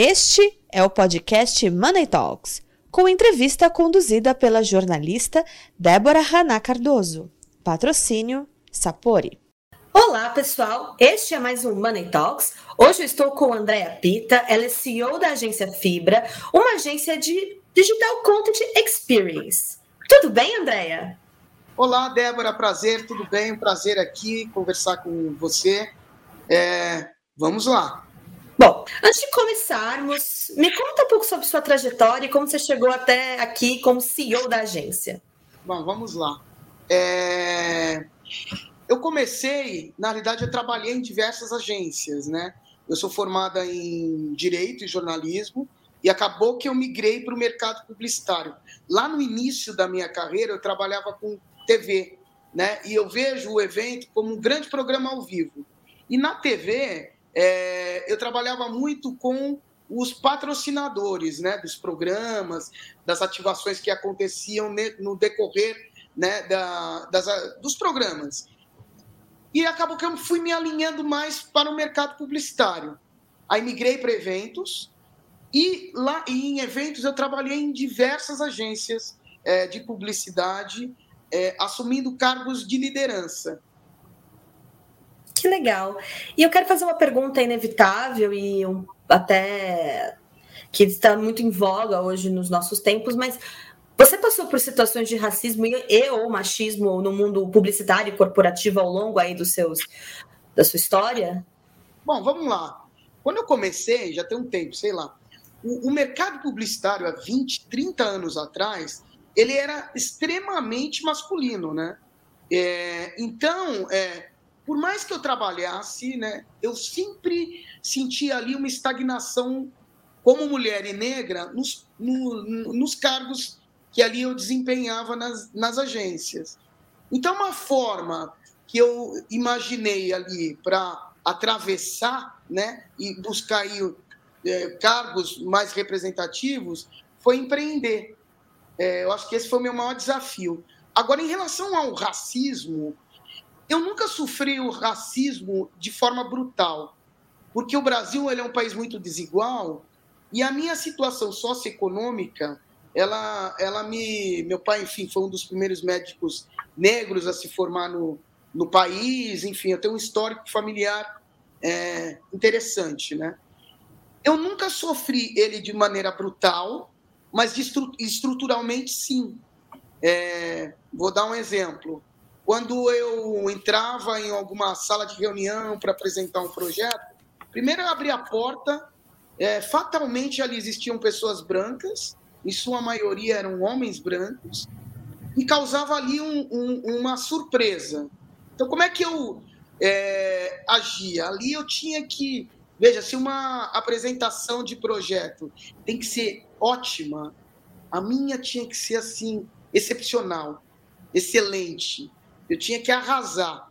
Este é o podcast Money Talks, com entrevista conduzida pela jornalista Débora Haná Cardoso. Patrocínio Sapori. Olá, pessoal. Este é mais um Money Talks. Hoje eu estou com a Andrea Pita, ela é CEO da agência Fibra, uma agência de Digital Content Experience. Tudo bem, Andrea? Olá, Débora, prazer, tudo bem? Um prazer aqui conversar com você. É, vamos lá. Bom, antes de começarmos, me conta um pouco sobre sua trajetória e como você chegou até aqui como CEO da agência. Bom, vamos lá. É... Eu comecei, na realidade, eu trabalhei em diversas agências, né? Eu sou formada em Direito e Jornalismo e acabou que eu migrei para o mercado publicitário. Lá no início da minha carreira, eu trabalhava com TV, né? E eu vejo o evento como um grande programa ao vivo. E na TV, é, eu trabalhava muito com os patrocinadores né, dos programas, das ativações que aconteciam no decorrer né, da, das, dos programas. E acabou que eu fui me alinhando mais para o mercado publicitário. Aí migrei para eventos, e lá e em eventos eu trabalhei em diversas agências é, de publicidade, é, assumindo cargos de liderança. Que legal. E eu quero fazer uma pergunta inevitável e um, até que está muito em voga hoje nos nossos tempos, mas você passou por situações de racismo e, e ou machismo no mundo publicitário e corporativo ao longo aí dos seus da sua história? Bom, vamos lá. Quando eu comecei, já tem um tempo, sei lá, o, o mercado publicitário há 20, 30 anos atrás, ele era extremamente masculino, né? É, então, é, por mais que eu trabalhasse, né, eu sempre sentia ali uma estagnação como mulher e negra nos, no, nos cargos que ali eu desempenhava nas, nas agências. Então, uma forma que eu imaginei ali para atravessar né, e buscar aí, é, cargos mais representativos foi empreender. É, eu acho que esse foi o meu maior desafio. Agora, em relação ao racismo, eu nunca sofri o racismo de forma brutal, porque o Brasil ele é um país muito desigual e a minha situação socioeconômica, ela, ela me. Meu pai, enfim, foi um dos primeiros médicos negros a se formar no, no país, enfim, eu tenho um histórico familiar é, interessante, né? Eu nunca sofri ele de maneira brutal, mas estruturalmente sim. É, vou dar um exemplo. Quando eu entrava em alguma sala de reunião para apresentar um projeto, primeiro eu abria a porta, é, fatalmente ali existiam pessoas brancas, em sua maioria eram homens brancos, e causava ali um, um, uma surpresa. Então, como é que eu é, agia? Ali eu tinha que. Veja, se uma apresentação de projeto tem que ser ótima, a minha tinha que ser assim, excepcional, excelente. Eu tinha que arrasar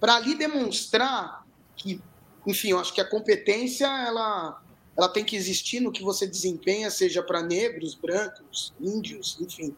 para ali demonstrar que, enfim, eu acho que a competência ela, ela tem que existir no que você desempenha, seja para negros, brancos, índios, enfim.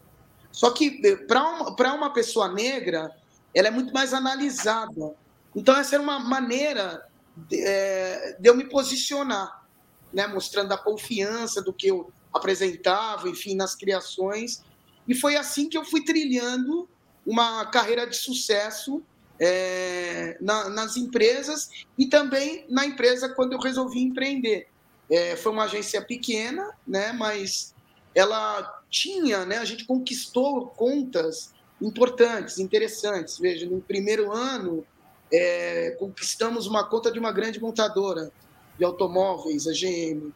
Só que eh, para uma, uma pessoa negra, ela é muito mais analisada. Então, essa era uma maneira de, é, de eu me posicionar, né? mostrando a confiança do que eu apresentava, enfim, nas criações. E foi assim que eu fui trilhando uma carreira de sucesso é, na, nas empresas e também na empresa quando eu resolvi empreender. É, foi uma agência pequena, né, mas ela tinha, né, a gente conquistou contas importantes, interessantes. Veja, no primeiro ano, é, conquistamos uma conta de uma grande montadora de automóveis, a GM,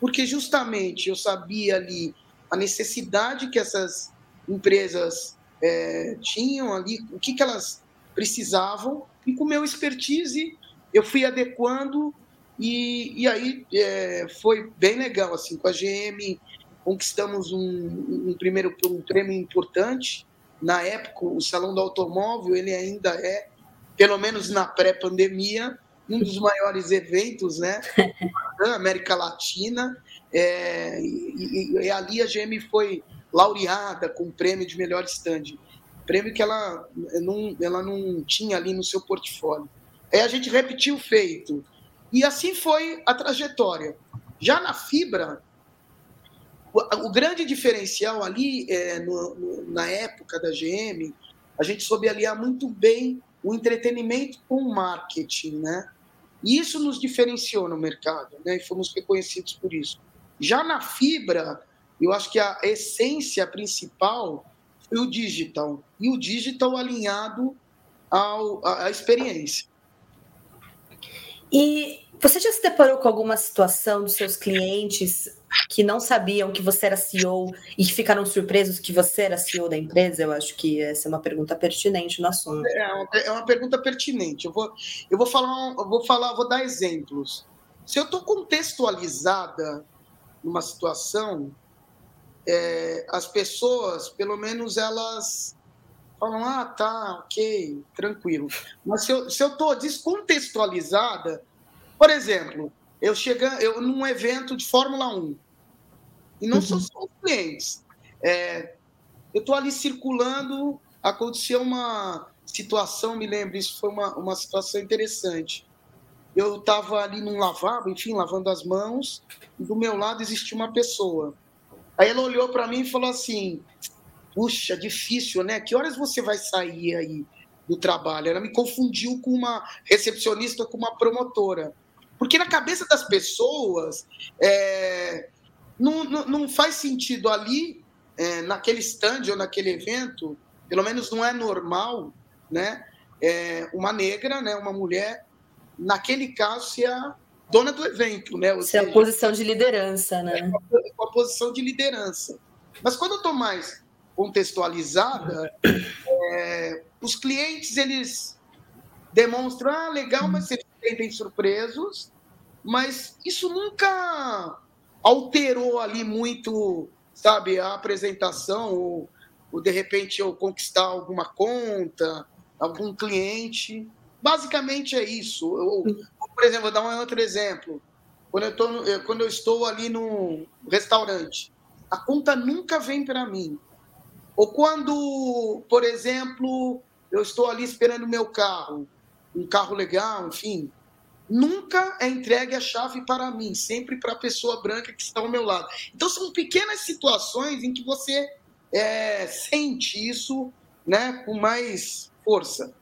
porque justamente eu sabia ali a necessidade que essas empresas é, tinham ali, o que, que elas precisavam, e com meu expertise eu fui adequando, e, e aí é, foi bem legal. Assim, com a GM conquistamos um, um primeiro um prêmio importante. Na época, o Salão do Automóvel ele ainda é, pelo menos na pré-pandemia, um dos maiores eventos né, da América Latina. É, e, e, e ali a GM foi laureada com o prêmio de melhor stand. Prêmio que ela não, ela não tinha ali no seu portfólio. Aí a gente repetiu o feito. E assim foi a trajetória. Já na fibra, o, o grande diferencial ali, é, no, no, na época da GM, a gente soube aliar muito bem o entretenimento com o marketing, né? E isso nos diferenciou no mercado, né? E fomos reconhecidos por isso. Já na fibra, eu acho que a essência principal foi o digital. E o digital alinhado ao, à experiência. E você já se deparou com alguma situação dos seus clientes que não sabiam que você era CEO e que ficaram surpresos que você era CEO da empresa? Eu acho que essa é uma pergunta pertinente no assunto. É uma, é uma pergunta pertinente. Eu vou, eu vou falar, eu vou falar, vou dar exemplos. Se eu estou contextualizada numa situação, é, as pessoas, pelo menos elas falam, ah, tá, ok, tranquilo. Mas se eu estou descontextualizada, por exemplo, eu chegando eu num evento de Fórmula 1 e não uhum. são só os clientes. É, eu estou ali circulando, aconteceu uma situação, me lembro, isso foi uma, uma situação interessante. Eu estava ali num lavabo, enfim, lavando as mãos, e do meu lado existia uma pessoa. Aí ela olhou para mim e falou assim: Puxa, difícil, né? Que horas você vai sair aí do trabalho? Ela me confundiu com uma recepcionista, com uma promotora. Porque na cabeça das pessoas, é, não, não, não, faz sentido ali, é, naquele stand ou naquele evento, pelo menos não é normal, né? É, uma negra, né, uma mulher, naquele caso, ser a dona do evento, né? Ou ser seja, a posição de liderança, né? É, com a posição de liderança. Mas quando eu estou mais contextualizada, é, os clientes eles demonstram, ah, legal, mas se sentem surpresos, mas isso nunca alterou ali muito, sabe, a apresentação, ou, ou de repente eu conquistar alguma conta, algum cliente. Basicamente é isso. Eu, por exemplo, vou dar um outro exemplo. Quando eu, tô no, quando eu estou ali no restaurante, a conta nunca vem para mim. Ou quando, por exemplo, eu estou ali esperando o meu carro, um carro legal, enfim, nunca é entregue a chave para mim, sempre para a pessoa branca que está ao meu lado. Então são pequenas situações em que você é, sente isso né, com mais força.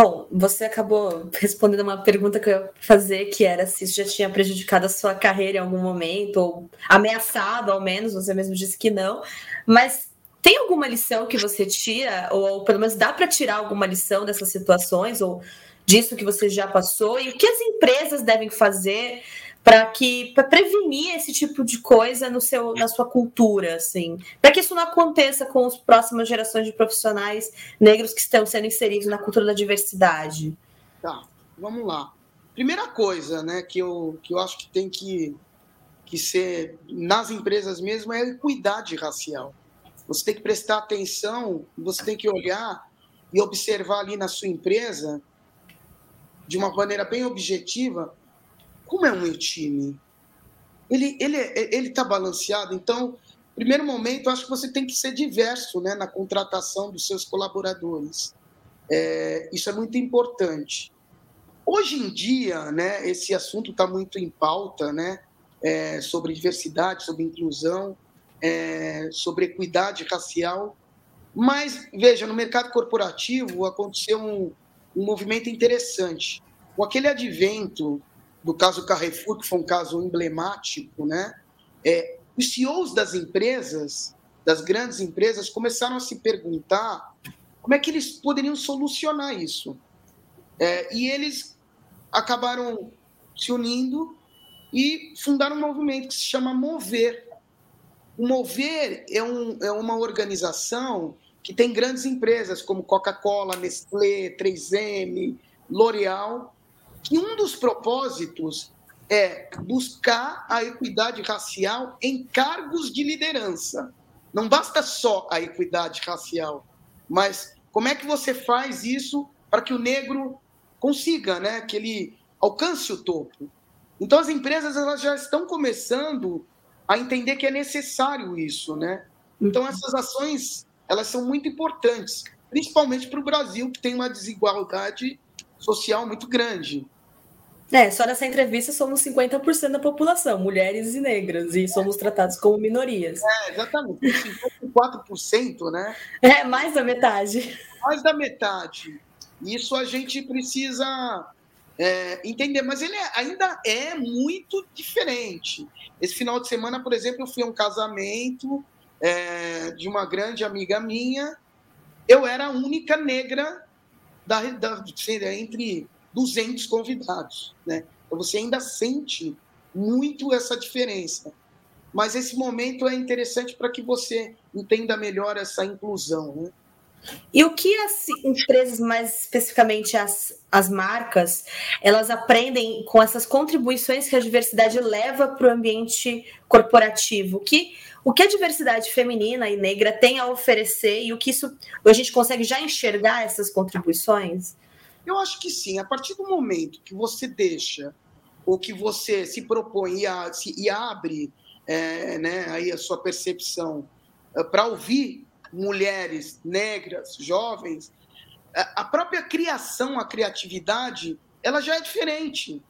Bom, você acabou respondendo uma pergunta que eu ia fazer, que era se isso já tinha prejudicado a sua carreira em algum momento, ou ameaçado ao menos, você mesmo disse que não. Mas tem alguma lição que você tira, ou, ou pelo menos dá para tirar alguma lição dessas situações, ou disso que você já passou, e o que as empresas devem fazer para que para prevenir esse tipo de coisa no seu na sua cultura assim? Para que isso não aconteça com as próximas gerações de profissionais negros que estão sendo inseridos na cultura da diversidade? Tá vamos lá. Primeira coisa né que eu que eu acho que tem que que ser nas empresas mesmo é a equidade racial. Você tem que prestar atenção você tem que olhar e observar ali na sua empresa de uma maneira bem objetiva como é o meu time? Ele ele ele está balanceado. Então, primeiro momento, acho que você tem que ser diverso, né, na contratação dos seus colaboradores. É, isso é muito importante. Hoje em dia, né, esse assunto está muito em pauta, né, é, sobre diversidade, sobre inclusão, é, sobre equidade racial. Mas veja, no mercado corporativo aconteceu um, um movimento interessante. Com aquele advento do caso Carrefour, que foi um caso emblemático, né? É, os CEOs das empresas, das grandes empresas, começaram a se perguntar como é que eles poderiam solucionar isso. É, e eles acabaram se unindo e fundaram um movimento que se chama Mover. O Mover é, um, é uma organização que tem grandes empresas como Coca-Cola, Nestlé, 3M, L'Oréal, que um dos propósitos é buscar a equidade racial em cargos de liderança. Não basta só a equidade racial, mas como é que você faz isso para que o negro consiga, né, que ele alcance o topo? Então as empresas elas já estão começando a entender que é necessário isso, né? Então essas ações elas são muito importantes, principalmente para o Brasil que tem uma desigualdade social muito grande. É, só nessa entrevista somos 50% da população, mulheres e negras, e somos tratados como minorias. É, exatamente, 54%, né? É, mais da metade. Mais da metade. Isso a gente precisa é, entender, mas ele é, ainda é muito diferente. Esse final de semana, por exemplo, eu fui a um casamento é, de uma grande amiga minha, eu era a única negra da, da, entre 200 convidados, né? Então você ainda sente muito essa diferença. Mas esse momento é interessante para que você entenda melhor essa inclusão, né? E o que as empresas, mais especificamente as, as marcas, elas aprendem com essas contribuições que a diversidade leva para o ambiente corporativo? Que, o que a diversidade feminina e negra tem a oferecer e o que isso a gente consegue já enxergar essas contribuições? Eu acho que sim. A partir do momento que você deixa ou que você se propõe e, a, se, e abre é, né, aí a sua percepção é, para ouvir mulheres negras, jovens, a própria criação, a criatividade, ela já é diferente,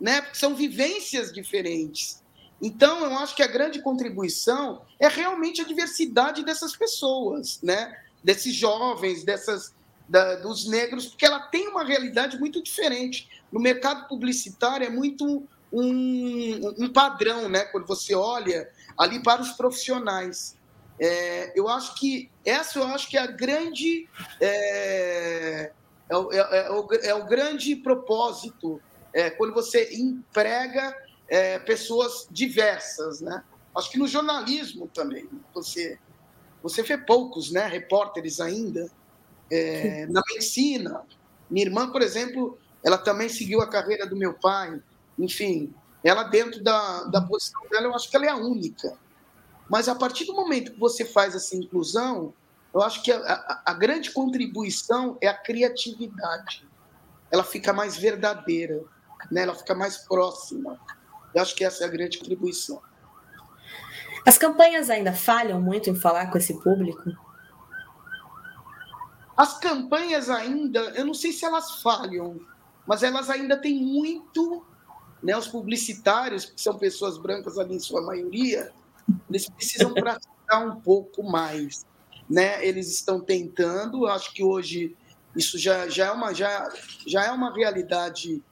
né? Porque são vivências diferentes. Então, eu acho que a grande contribuição é realmente a diversidade dessas pessoas, né? Desses jovens, dessas da, dos negros, porque ela tem uma realidade muito diferente. No mercado publicitário é muito um, um padrão, né? Quando você olha ali para os profissionais. É, eu acho que essa eu acho que é a grande é, é, é, é o, é o, grande propósito é, quando você emprega é, pessoas diversas, né? Acho que no jornalismo também você você vê poucos, né? Repórteres ainda é, na medicina. Minha irmã, por exemplo, ela também seguiu a carreira do meu pai. Enfim, ela dentro da, da posição dela, eu acho que ela é a única. Mas a partir do momento que você faz essa inclusão, eu acho que a, a, a grande contribuição é a criatividade. Ela fica mais verdadeira, né? ela fica mais próxima. Eu acho que essa é a grande contribuição. As campanhas ainda falham muito em falar com esse público? As campanhas ainda, eu não sei se elas falham, mas elas ainda têm muito, né, os publicitários, que são pessoas brancas ali em sua maioria, eles precisam praticar um pouco mais, né? Eles estão tentando, acho que hoje isso já, já, é, uma, já, já é uma realidade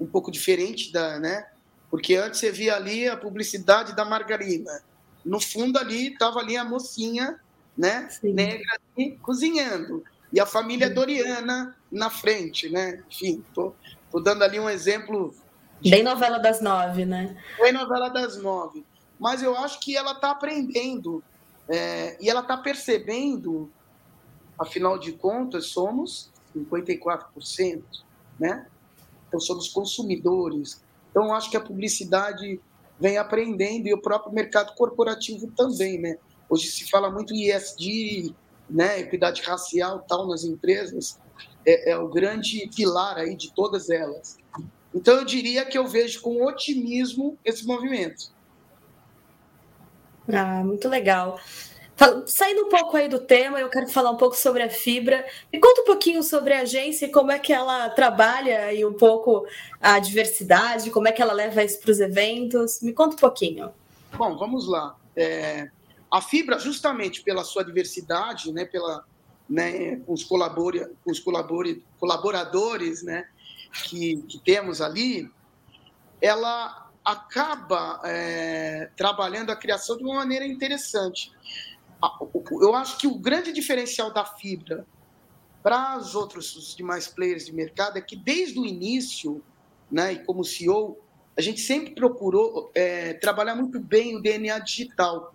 um pouco diferente da, né? Porque antes você via ali a publicidade da margarina. No fundo ali estava ali a mocinha, né, Sim. negra cozinhando e a família Doriana na frente, né? Enfim, tô, tô dando ali um exemplo. De... Bem novela das nove, né? Bem novela das nove. Mas eu acho que ela está aprendendo é, e ela está percebendo, afinal de contas, somos 54%, né? Então somos consumidores. Então acho que a publicidade vem aprendendo e o próprio mercado corporativo também, né? Hoje se fala muito em ESG, né, equidade racial tal nas empresas é, é, o grande pilar aí de todas elas. Então eu diria que eu vejo com otimismo esse movimento. Ah, muito legal. Saindo um pouco aí do tema, eu quero falar um pouco sobre a Fibra. Me conta um pouquinho sobre a agência e como é que ela trabalha e um pouco a diversidade, como é que ela leva isso para os eventos. Me conta um pouquinho. Bom, vamos lá. É, a fibra, justamente pela sua diversidade, né, pela, né, os, colabora, os colabore, colaboradores né, que, que temos ali, ela acaba é, trabalhando a criação de uma maneira interessante. Eu acho que o grande diferencial da fibra para os outros os demais players de mercado é que desde o início, né, e como CEO, a gente sempre procurou é, trabalhar muito bem o DNA digital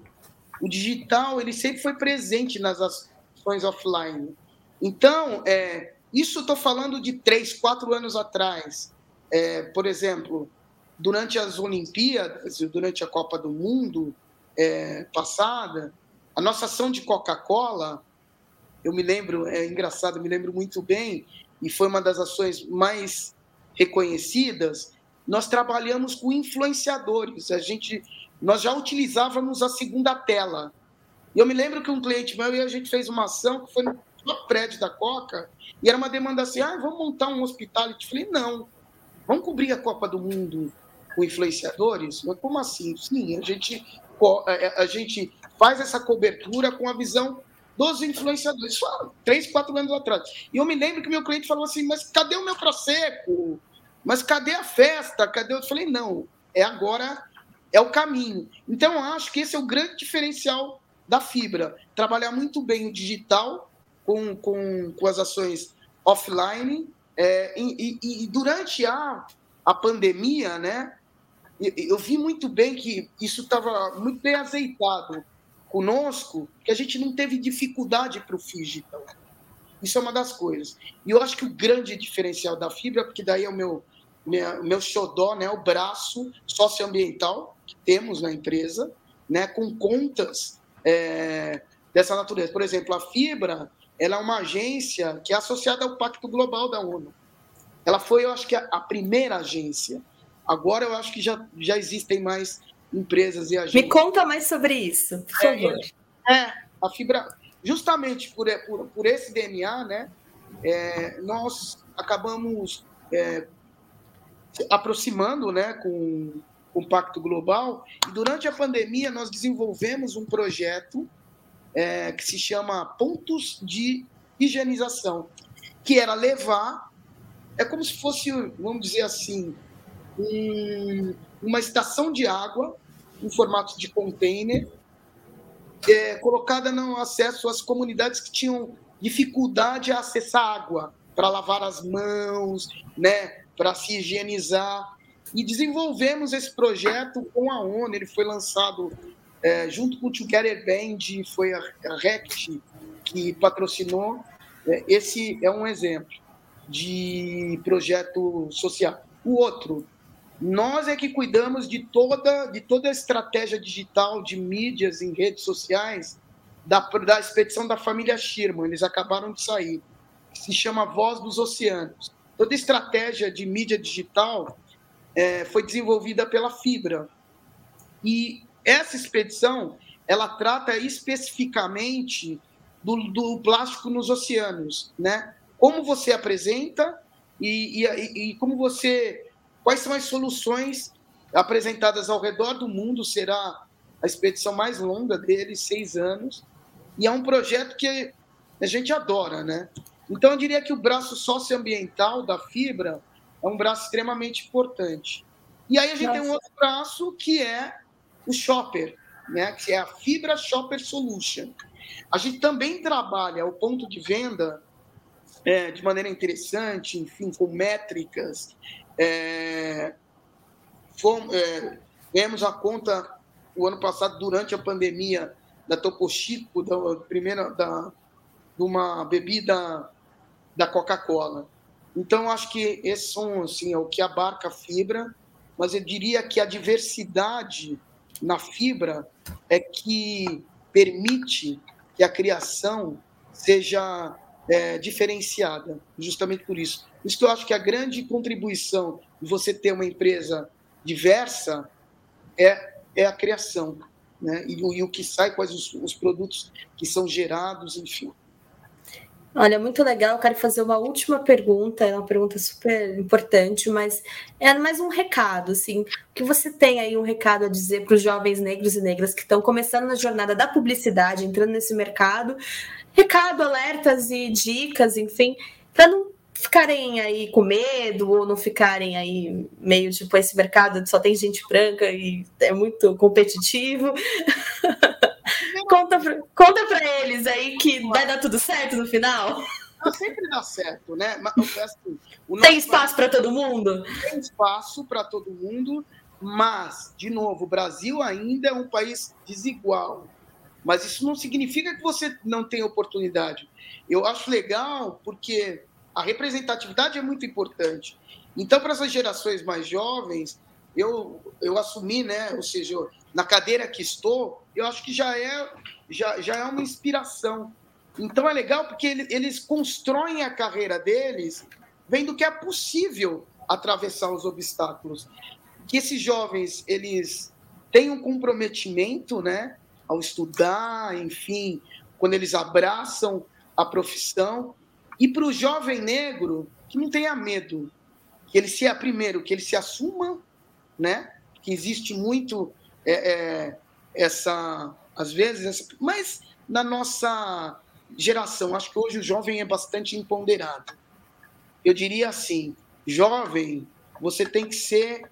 o digital ele sempre foi presente nas ações offline. Então, é, isso estou falando de três, quatro anos atrás. É, por exemplo, durante as Olimpíadas, durante a Copa do Mundo é, passada, a nossa ação de Coca-Cola, eu me lembro, é engraçado, me lembro muito bem, e foi uma das ações mais reconhecidas. Nós trabalhamos com influenciadores. A gente nós já utilizávamos a segunda tela. E eu me lembro que um cliente meu e a gente fez uma ação que foi no prédio da Coca, e era uma demanda assim: ah, vamos montar um hospital. Eu falei: não, vamos cobrir a Copa do Mundo com influenciadores? Mas como assim? Sim, a gente, a gente faz essa cobertura com a visão dos influenciadores. Isso há três, quatro anos atrás. E eu me lembro que meu cliente falou assim: mas cadê o meu Prosecco? Mas cadê a festa? Cadê? Eu falei: não, é agora, é o caminho. Então, acho que esse é o grande diferencial da fibra. Trabalhar muito bem o digital com, com, com as ações offline. É, e, e, e durante a, a pandemia, né? Eu vi muito bem que isso estava muito bem azeitado conosco que a gente não teve dificuldade para o digital. Isso é uma das coisas. E eu acho que o grande diferencial da fibra, porque daí é o meu, meu, meu xodó, né, o braço socioambiental que temos na empresa, né, com contas é, dessa natureza. Por exemplo, a Fibra ela é uma agência que é associada ao Pacto Global da ONU. Ela foi, eu acho que, a primeira agência. Agora eu acho que já, já existem mais empresas e agências. Me conta mais sobre isso, por é, favor. É, é a fibra, justamente por, por, por esse DNA, né, é, nós acabamos é, aproximando né, com, com o Pacto Global e durante a pandemia nós desenvolvemos um projeto é, que se chama Pontos de Higienização, que era levar, é como se fosse, vamos dizer assim, um, uma estação de água em formato de container, é, colocada no acesso às comunidades que tinham dificuldade a acessar água para lavar as mãos, né, para se higienizar. E desenvolvemos esse projeto com a ONU. Ele foi lançado é, junto com o Together Band, foi a, a RECT que patrocinou. É, esse é um exemplo de projeto social. O outro nós é que cuidamos de toda, de toda a estratégia digital de mídias em redes sociais da, da expedição da família Sherman. Eles acabaram de sair. Se chama Voz dos Oceanos. Toda a estratégia de mídia digital é, foi desenvolvida pela Fibra. E essa expedição ela trata especificamente do, do plástico nos oceanos, né? Como você apresenta e, e, e como você Quais são as soluções apresentadas ao redor do mundo? Será a expedição mais longa dele, seis anos. E é um projeto que a gente adora, né? Então, eu diria que o braço socioambiental da fibra é um braço extremamente importante. E aí a gente Nossa. tem um outro braço que é o shopper, né? que é a Fibra Shopper Solution. A gente também trabalha o ponto de venda é, de maneira interessante, enfim, com métricas é, fomos, é, ganhamos a conta o ano passado, durante a pandemia, da Topo Chico, da primeira, da, de uma bebida da Coca-Cola. Então, acho que esses são assim, é o que abarca a fibra, mas eu diria que a diversidade na fibra é que permite que a criação seja é, diferenciada, justamente por isso. Isso que eu acho que a grande contribuição de você ter uma empresa diversa é, é a criação, né? E, e o que sai, quais os, os produtos que são gerados, enfim. Olha, muito legal. Eu quero fazer uma última pergunta, é uma pergunta super importante, mas é mais um recado, assim. O que você tem aí um recado a dizer para os jovens negros e negras que estão começando na jornada da publicidade, entrando nesse mercado? Recado, alertas e dicas, enfim, para não ficarem aí com medo ou não ficarem aí meio tipo esse mercado só tem gente branca e é muito competitivo. conta para conta para eles aí que vai dar tudo certo no final. Não, sempre dá certo, né? Assim, tem espaço para todo mundo? Tem espaço para todo mundo, mas, de novo, o Brasil ainda é um país desigual. Mas isso não significa que você não tem oportunidade. Eu acho legal porque a representatividade é muito importante. Então, para essas gerações mais jovens, eu, eu assumi, né? Ou seja, na cadeira que estou, eu acho que já é, já, já é uma inspiração. Então é legal porque eles constroem a carreira deles vendo que é possível atravessar os obstáculos. Que esses jovens eles têm um comprometimento, né, ao estudar, enfim, quando eles abraçam a profissão. E para o jovem negro que não tenha medo, que ele se primeiro que ele se assuma, né? Que existe muito é, é, essa, às vezes, essa, mas na nossa geração, acho que hoje o jovem é bastante empoderado. Eu diria assim, jovem, você tem que ser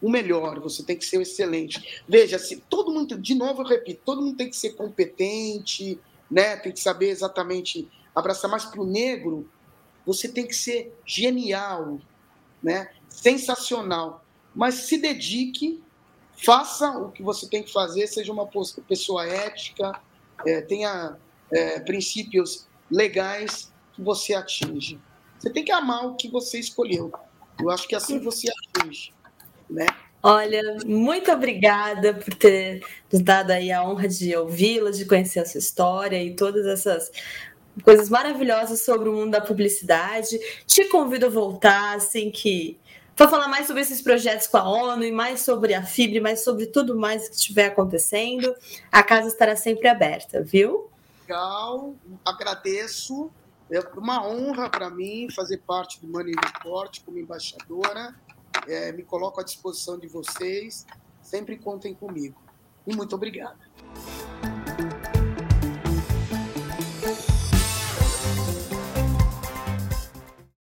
o melhor, você tem que ser o excelente. Veja, se todo mundo, de novo eu repito, todo mundo tem que ser competente, né? Tem que saber exatamente abraçar mais para o negro. Você tem que ser genial, né? Sensacional, mas se dedique, faça o que você tem que fazer, seja uma pessoa ética, é, tenha é, princípios legais que você atinge. Você tem que amar o que você escolheu. Eu acho que assim você atinge, né? Olha, muito obrigada por ter nos dado aí a honra de ouvi-la, de conhecer a sua história e todas essas coisas maravilhosas sobre o mundo da publicidade. Te convido a voltar assim que para falar mais sobre esses projetos com a ONU e mais sobre a FIBRE, mais sobre tudo mais que estiver acontecendo. A casa estará sempre aberta, viu? Legal, agradeço. É uma honra para mim fazer parte do Money Report como embaixadora. É, me coloco à disposição de vocês. Sempre contem comigo. E muito obrigado.